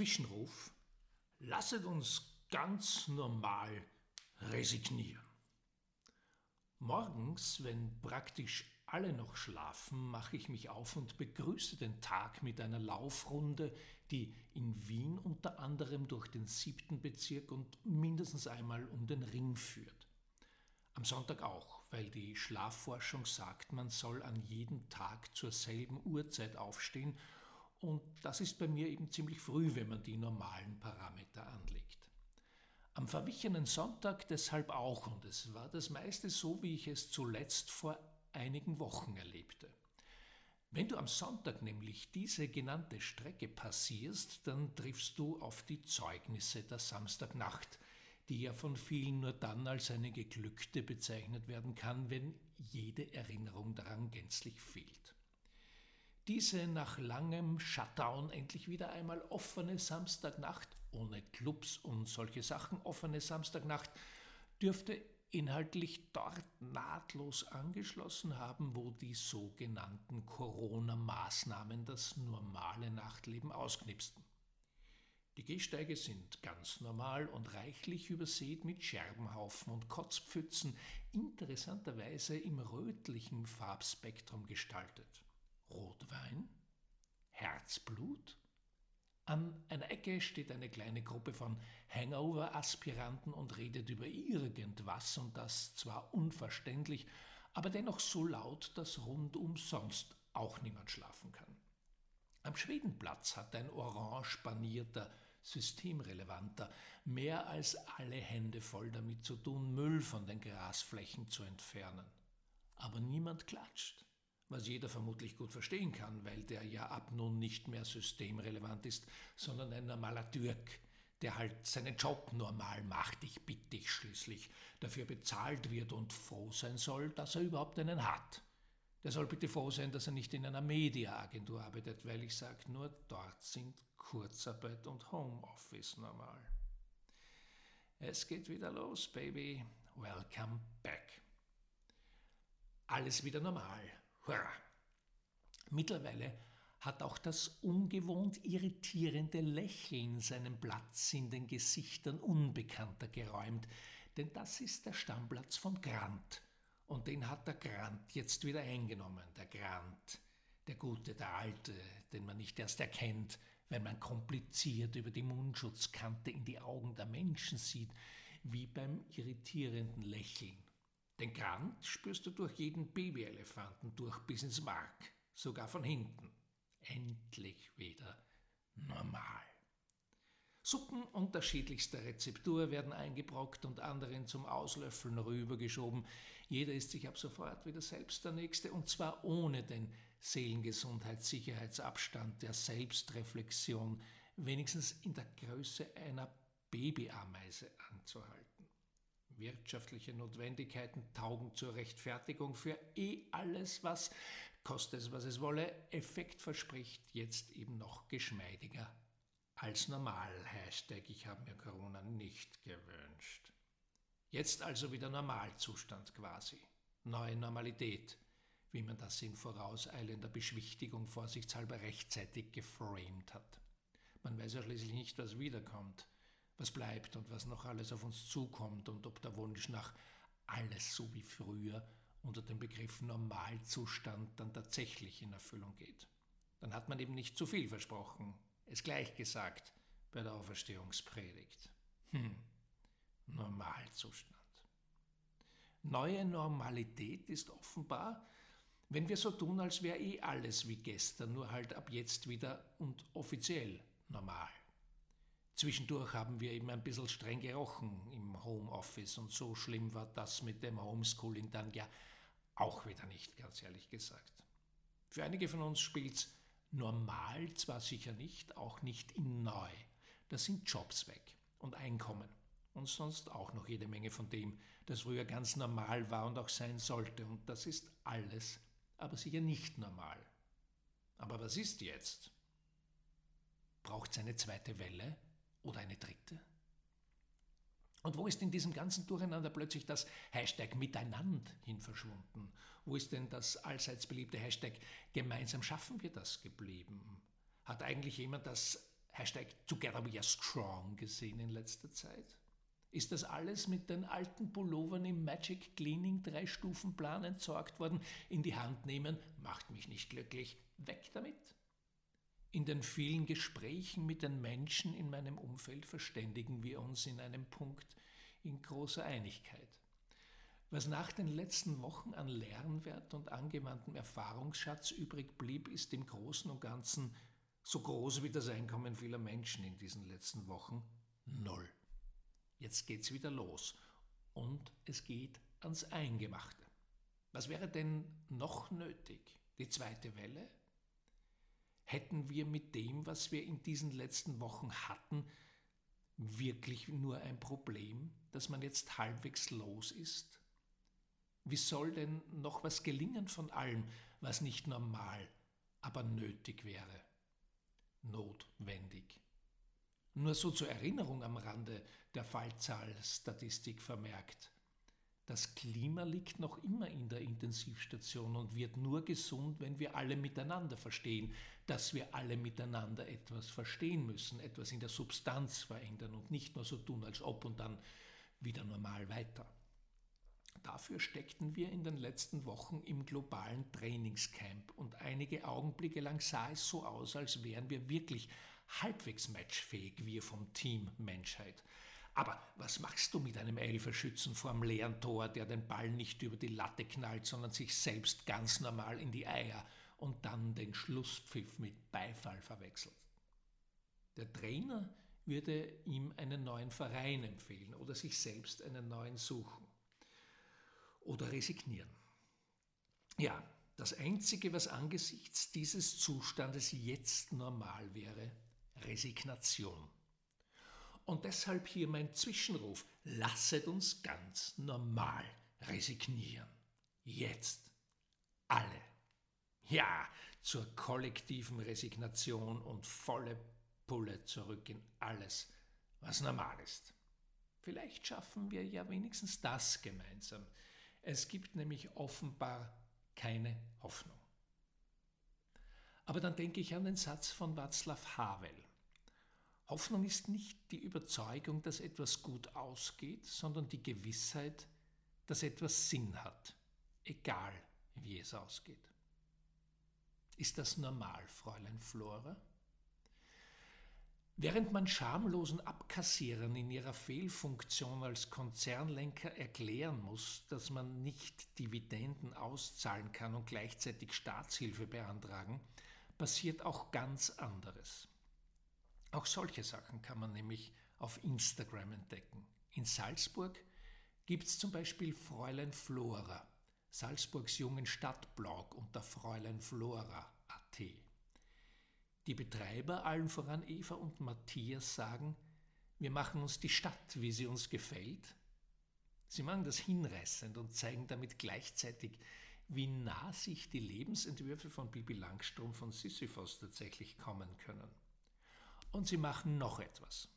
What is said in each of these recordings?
Zwischenruf. Lasset uns ganz normal resignieren. Morgens, wenn praktisch alle noch schlafen, mache ich mich auf und begrüße den Tag mit einer Laufrunde, die in Wien unter anderem durch den siebten Bezirk und mindestens einmal um den Ring führt. Am Sonntag auch, weil die Schlafforschung sagt, man soll an jedem Tag zur selben Uhrzeit aufstehen und das ist bei mir eben ziemlich früh, wenn man die normalen Parameter anlegt. Am verwichenen Sonntag deshalb auch, und es war das meiste so, wie ich es zuletzt vor einigen Wochen erlebte. Wenn du am Sonntag nämlich diese genannte Strecke passierst, dann triffst du auf die Zeugnisse der Samstagnacht, die ja von vielen nur dann als eine geglückte bezeichnet werden kann, wenn jede Erinnerung daran gänzlich fehlt. Diese nach langem Shutdown endlich wieder einmal offene Samstagnacht, ohne Clubs und solche Sachen offene Samstagnacht, dürfte inhaltlich dort nahtlos angeschlossen haben, wo die sogenannten Corona-Maßnahmen das normale Nachtleben ausknipsten. Die Gehsteige sind ganz normal und reichlich übersät mit Scherbenhaufen und Kotzpfützen, interessanterweise im rötlichen Farbspektrum gestaltet. Rotwein? Herzblut? An einer Ecke steht eine kleine Gruppe von Hangover-Aspiranten und redet über irgendwas und das zwar unverständlich, aber dennoch so laut, dass rundum sonst auch niemand schlafen kann. Am Schwedenplatz hat ein orange panierter, systemrelevanter, mehr als alle Hände voll damit zu tun, Müll von den Grasflächen zu entfernen. Aber niemand klatscht was jeder vermutlich gut verstehen kann, weil der ja ab nun nicht mehr systemrelevant ist, sondern ein normaler Türk, der halt seinen Job normal macht, ich bitte dich schließlich, dafür bezahlt wird und froh sein soll, dass er überhaupt einen hat. Der soll bitte froh sein, dass er nicht in einer Mediaagentur arbeitet, weil ich sage, nur dort sind Kurzarbeit und Homeoffice normal. Es geht wieder los, Baby. Welcome back. Alles wieder normal. Hurra! Mittlerweile hat auch das ungewohnt irritierende Lächeln seinen Platz in den Gesichtern Unbekannter geräumt, denn das ist der Stammplatz von Grant. Und den hat der Grant jetzt wieder eingenommen, der Grant, der Gute, der Alte, den man nicht erst erkennt, wenn man kompliziert über die Mundschutzkante in die Augen der Menschen sieht, wie beim irritierenden Lächeln den Grant spürst du durch jeden Babyelefanten durch bis ins Mark, sogar von hinten. Endlich wieder normal. Suppen unterschiedlichster Rezeptur werden eingebrockt und anderen zum Auslöffeln rübergeschoben. Jeder ist sich ab sofort wieder selbst der Nächste und zwar ohne den Seelengesundheitssicherheitsabstand der Selbstreflexion, wenigstens in der Größe einer Babyameise anzuhalten. Wirtschaftliche Notwendigkeiten taugen zur Rechtfertigung für eh alles, was, koste es was es wolle, Effekt verspricht, jetzt eben noch geschmeidiger als normal. Hashtag ich habe mir Corona nicht gewünscht. Jetzt also wieder Normalzustand quasi. Neue Normalität, wie man das in vorauseilender Beschwichtigung vorsichtshalber rechtzeitig geframed hat. Man weiß ja schließlich nicht, was wiederkommt was bleibt und was noch alles auf uns zukommt und ob der Wunsch nach alles so wie früher unter dem Begriff Normalzustand dann tatsächlich in Erfüllung geht. Dann hat man eben nicht zu viel versprochen, es gleich gesagt bei der Auferstehungspredigt. Hm, Normalzustand. Neue Normalität ist offenbar, wenn wir so tun, als wäre eh alles wie gestern, nur halt ab jetzt wieder und offiziell normal. Zwischendurch haben wir eben ein bisschen streng gerochen im Homeoffice und so schlimm war das mit dem Homeschooling dann ja auch wieder nicht, ganz ehrlich gesagt. Für einige von uns spielt's normal zwar sicher nicht, auch nicht in neu. Da sind Jobs weg und Einkommen und sonst auch noch jede Menge von dem, das früher ganz normal war und auch sein sollte. Und das ist alles, aber sicher nicht normal. Aber was ist jetzt? Braucht es eine zweite Welle? Oder eine dritte? Und wo ist in diesem ganzen Durcheinander plötzlich das Hashtag Miteinander hin verschwunden? Wo ist denn das allseits beliebte Hashtag Gemeinsam schaffen wir das geblieben? Hat eigentlich jemand das Hashtag Together We Are Strong gesehen in letzter Zeit? Ist das alles mit den alten Pullovern im Magic Cleaning Drei-Stufen-Plan entsorgt worden? In die Hand nehmen, macht mich nicht glücklich. Weg damit. In den vielen Gesprächen mit den Menschen in meinem Umfeld verständigen wir uns in einem Punkt in großer Einigkeit. Was nach den letzten Wochen an Lernwert und angewandtem Erfahrungsschatz übrig blieb, ist im Großen und Ganzen so groß wie das Einkommen vieler Menschen in diesen letzten Wochen null. Jetzt geht's wieder los und es geht ans Eingemachte. Was wäre denn noch nötig? Die zweite Welle? Hätten wir mit dem, was wir in diesen letzten Wochen hatten, wirklich nur ein Problem, dass man jetzt halbwegs los ist? Wie soll denn noch was gelingen von allem, was nicht normal, aber nötig wäre? Notwendig. Nur so zur Erinnerung am Rande der Fallzahlstatistik vermerkt. Das Klima liegt noch immer in der Intensivstation und wird nur gesund, wenn wir alle miteinander verstehen, dass wir alle miteinander etwas verstehen müssen, etwas in der Substanz verändern und nicht nur so tun, als ob und dann wieder normal weiter. Dafür steckten wir in den letzten Wochen im globalen Trainingscamp und einige Augenblicke lang sah es so aus, als wären wir wirklich halbwegs matchfähig, wir vom Team Menschheit. Aber was machst du mit einem Elferschützen vorm leeren Tor, der den Ball nicht über die Latte knallt, sondern sich selbst ganz normal in die Eier und dann den Schlusspfiff mit Beifall verwechselt? Der Trainer würde ihm einen neuen Verein empfehlen oder sich selbst einen neuen suchen oder resignieren. Ja, das Einzige, was angesichts dieses Zustandes jetzt normal wäre, Resignation. Und deshalb hier mein Zwischenruf, lasset uns ganz normal resignieren. Jetzt. Alle. Ja, zur kollektiven Resignation und volle Pulle zurück in alles, was normal ist. Vielleicht schaffen wir ja wenigstens das gemeinsam. Es gibt nämlich offenbar keine Hoffnung. Aber dann denke ich an den Satz von Václav Havel. Hoffnung ist nicht die Überzeugung, dass etwas gut ausgeht, sondern die Gewissheit, dass etwas Sinn hat, egal wie es ausgeht. Ist das normal, Fräulein Flora? Während man schamlosen Abkassierern in ihrer Fehlfunktion als Konzernlenker erklären muss, dass man nicht Dividenden auszahlen kann und gleichzeitig Staatshilfe beantragen, passiert auch ganz anderes. Auch solche Sachen kann man nämlich auf Instagram entdecken. In Salzburg gibt es zum Beispiel Fräulein Flora, Salzburgs jungen Stadtblog unter Fräulein Flora.at. Die Betreiber, allen voran Eva und Matthias, sagen, wir machen uns die Stadt, wie sie uns gefällt. Sie machen das hinreißend und zeigen damit gleichzeitig, wie nah sich die Lebensentwürfe von Bibi Langstrom von Sisyphos tatsächlich kommen können. Und sie machen noch etwas.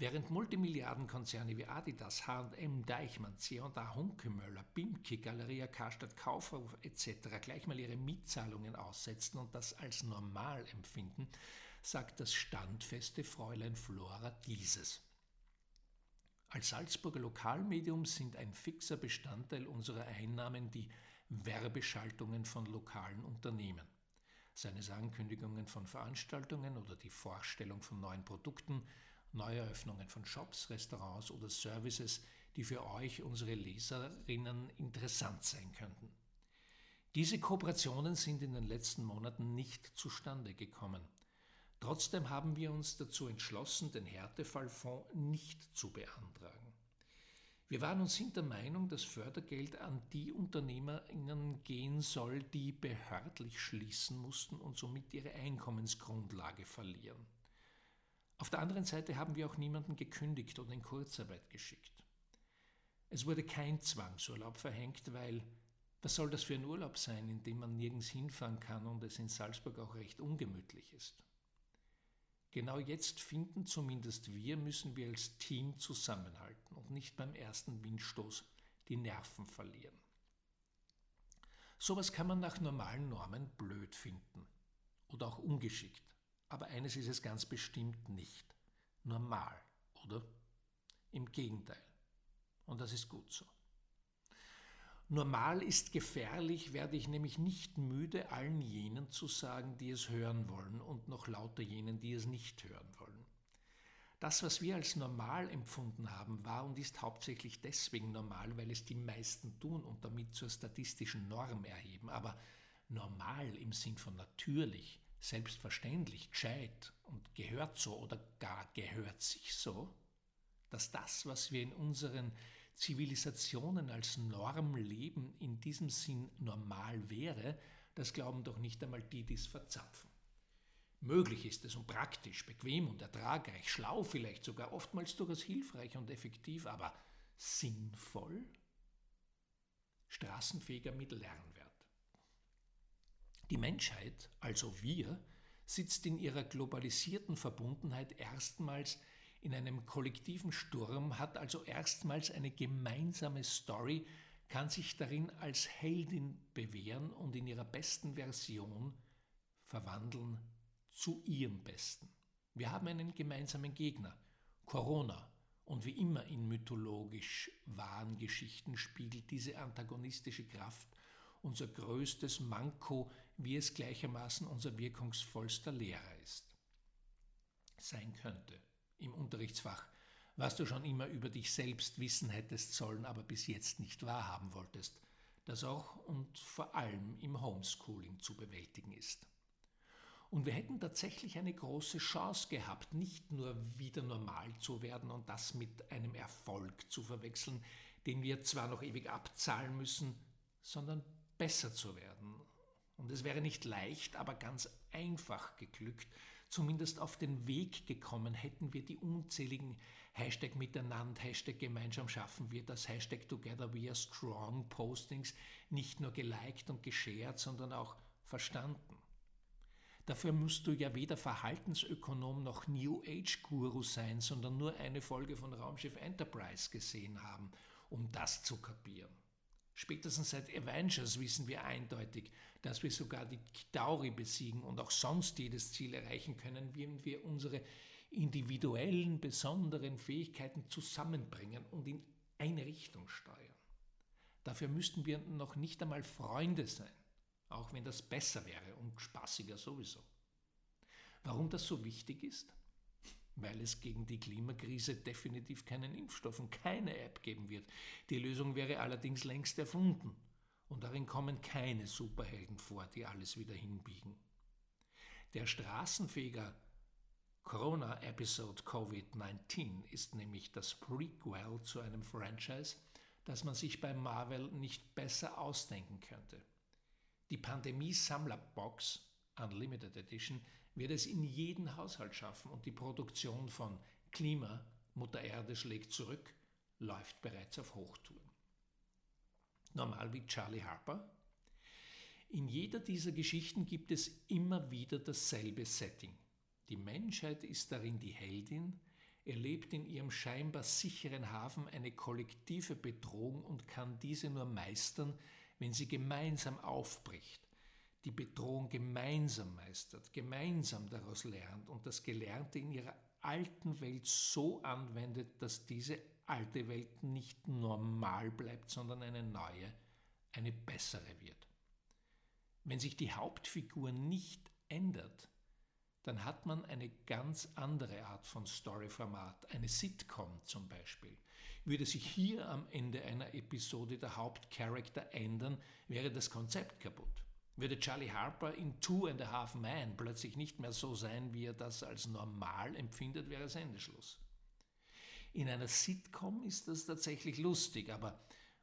Während Multimilliardenkonzerne wie Adidas, H&M, Deichmann, C&A, Hunkemöller, Bimki, Galeria Karstadt, Kaufhof etc. gleich mal ihre Mietzahlungen aussetzen und das als normal empfinden, sagt das standfeste Fräulein Flora dieses. Als Salzburger Lokalmedium sind ein fixer Bestandteil unserer Einnahmen die Werbeschaltungen von lokalen Unternehmen seine Ankündigungen von Veranstaltungen oder die Vorstellung von neuen Produkten, Neueröffnungen von Shops, Restaurants oder Services, die für euch, unsere Leserinnen, interessant sein könnten. Diese Kooperationen sind in den letzten Monaten nicht zustande gekommen. Trotzdem haben wir uns dazu entschlossen, den Härtefallfonds nicht zu beantragen. Wir waren uns sind der Meinung, dass Fördergeld an die UnternehmerInnen gehen soll, die behördlich schließen mussten und somit ihre Einkommensgrundlage verlieren. Auf der anderen Seite haben wir auch niemanden gekündigt oder in Kurzarbeit geschickt. Es wurde kein Zwangsurlaub verhängt, weil was soll das für ein Urlaub sein, in dem man nirgends hinfahren kann und es in Salzburg auch recht ungemütlich ist? Genau jetzt finden zumindest wir, müssen wir als Team zusammenhalten und nicht beim ersten Windstoß die Nerven verlieren. Sowas kann man nach normalen Normen blöd finden oder auch ungeschickt. Aber eines ist es ganz bestimmt nicht. Normal, oder? Im Gegenteil. Und das ist gut so. Normal ist gefährlich, werde ich nämlich nicht müde, allen jenen zu sagen, die es hören wollen und noch lauter jenen, die es nicht hören wollen. Das, was wir als normal empfunden haben, war und ist hauptsächlich deswegen normal, weil es die meisten tun und damit zur statistischen Norm erheben. Aber normal im Sinn von natürlich, selbstverständlich, gescheit und gehört so oder gar gehört sich so, dass das, was wir in unseren Zivilisationen als Norm leben, in diesem Sinn normal wäre, das glauben doch nicht einmal die, die es verzapfen. Möglich ist es und praktisch, bequem und ertragreich, schlau vielleicht sogar, oftmals durchaus hilfreich und effektiv, aber sinnvoll? Straßenfeger mit Lernwert. Die Menschheit, also wir, sitzt in ihrer globalisierten Verbundenheit erstmals in einem kollektiven Sturm, hat also erstmals eine gemeinsame Story, kann sich darin als Heldin bewähren und in ihrer besten Version verwandeln zu ihrem Besten. Wir haben einen gemeinsamen Gegner, Corona, und wie immer in mythologisch wahren Geschichten spiegelt diese antagonistische Kraft unser größtes Manko, wie es gleichermaßen unser wirkungsvollster Lehrer ist. Sein könnte im Unterrichtsfach, was du schon immer über dich selbst wissen hättest sollen, aber bis jetzt nicht wahrhaben wolltest, das auch und vor allem im Homeschooling zu bewältigen ist. Und wir hätten tatsächlich eine große Chance gehabt, nicht nur wieder normal zu werden und das mit einem Erfolg zu verwechseln, den wir zwar noch ewig abzahlen müssen, sondern besser zu werden. Und es wäre nicht leicht, aber ganz einfach geglückt, zumindest auf den Weg gekommen, hätten wir die unzähligen Hashtag Miteinander, Hashtag Gemeinsam schaffen wir das, Hashtag Together We Are Strong Postings nicht nur geliked und geshared, sondern auch verstanden. Dafür musst du ja weder Verhaltensökonom noch New Age Guru sein, sondern nur eine Folge von Raumschiff Enterprise gesehen haben, um das zu kapieren. Spätestens seit Avengers wissen wir eindeutig, dass wir sogar die Kitauri besiegen und auch sonst jedes Ziel erreichen können, wenn wir unsere individuellen, besonderen Fähigkeiten zusammenbringen und in eine Richtung steuern. Dafür müssten wir noch nicht einmal Freunde sein, auch wenn das besser wäre und spaßiger sowieso. Warum das so wichtig ist? Weil es gegen die Klimakrise definitiv keinen Impfstoff und keine App geben wird. Die Lösung wäre allerdings längst erfunden. Und darin kommen keine Superhelden vor, die alles wieder hinbiegen. Der Straßenfeger Corona Episode Covid-19 ist nämlich das Prequel zu einem Franchise, das man sich bei Marvel nicht besser ausdenken könnte. Die Pandemie-Sammlerbox Unlimited Edition wird es in jeden Haushalt schaffen und die Produktion von Klima, Mutter Erde schlägt zurück, läuft bereits auf Hochtouren. Normal wie Charlie Harper. In jeder dieser Geschichten gibt es immer wieder dasselbe Setting. Die Menschheit ist darin die Heldin, erlebt in ihrem scheinbar sicheren Hafen eine kollektive Bedrohung und kann diese nur meistern, wenn sie gemeinsam aufbricht die Bedrohung gemeinsam meistert, gemeinsam daraus lernt und das Gelernte in ihrer alten Welt so anwendet, dass diese alte Welt nicht normal bleibt, sondern eine neue, eine bessere wird. Wenn sich die Hauptfigur nicht ändert, dann hat man eine ganz andere Art von Storyformat, eine Sitcom zum Beispiel. Würde sich hier am Ende einer Episode der Hauptcharakter ändern, wäre das Konzept kaputt. Würde Charlie Harper in Two and a Half Men plötzlich nicht mehr so sein, wie er das als normal empfindet, wäre Sendeschluss. In einer Sitcom ist das tatsächlich lustig, aber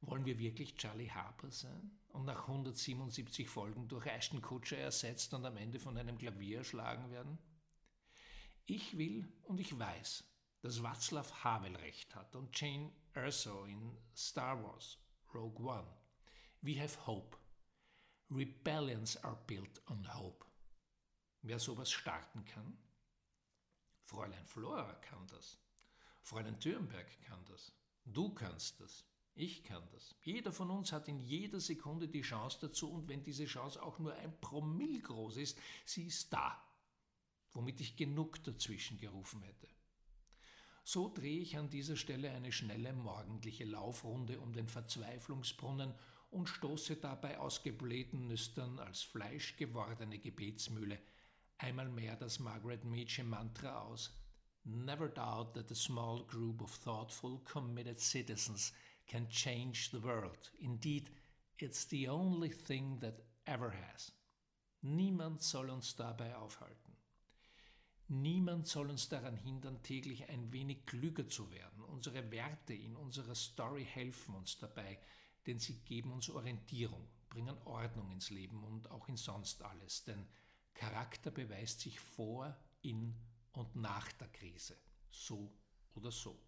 wollen wir wirklich Charlie Harper sein und nach 177 Folgen durch Ashton Kutcher ersetzt und am Ende von einem Klavier erschlagen werden? Ich will und ich weiß, dass Václav Havel recht hat und Jane Erso in Star Wars Rogue One. We have hope. Rebellions are built on hope. Wer sowas starten kann? Fräulein Flora kann das. Fräulein Thürnberg kann das. Du kannst das. Ich kann das. Jeder von uns hat in jeder Sekunde die Chance dazu und wenn diese Chance auch nur ein Promille groß ist, sie ist da. womit ich genug dazwischen gerufen hätte. So drehe ich an dieser Stelle eine schnelle morgendliche Laufrunde um den Verzweiflungsbrunnen und stoße dabei aus geblähten Nüstern als Fleisch gewordene Gebetsmühle einmal mehr das Margaret Meacham Mantra aus. Never doubt that a small group of thoughtful, committed citizens can change the world. Indeed, it's the only thing that ever has. Niemand soll uns dabei aufhalten. Niemand soll uns daran hindern, täglich ein wenig klüger zu werden. Unsere Werte in unserer Story helfen uns dabei, denn sie geben uns Orientierung, bringen Ordnung ins Leben und auch in sonst alles. Denn Charakter beweist sich vor, in und nach der Krise, so oder so.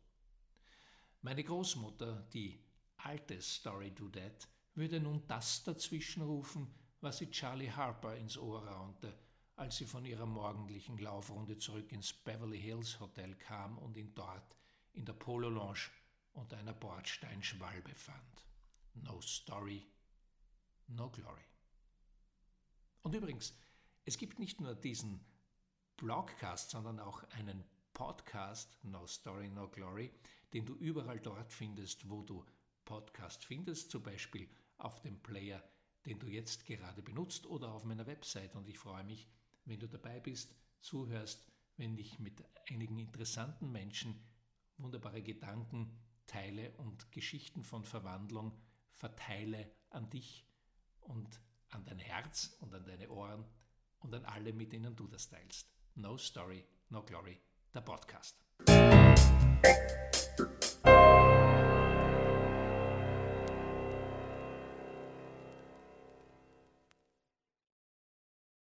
Meine Großmutter, die alte Story Do That, würde nun das dazwischen rufen, was sie Charlie Harper ins Ohr raunte, als sie von ihrer morgendlichen Laufrunde zurück ins Beverly Hills Hotel kam und ihn dort in der Polo Lounge unter einer Bordsteinschwalbe fand. No story, no glory. Und übrigens, es gibt nicht nur diesen Blogcast, sondern auch einen Podcast, No Story, No Glory, den du überall dort findest, wo du Podcast findest, zum Beispiel auf dem Player, den du jetzt gerade benutzt oder auf meiner Website. Und ich freue mich, wenn du dabei bist, zuhörst, wenn ich mit einigen interessanten Menschen wunderbare Gedanken teile und Geschichten von Verwandlung verteile an dich und an dein Herz und an deine Ohren und an alle, mit denen du das teilst. No Story, No Glory, der Podcast.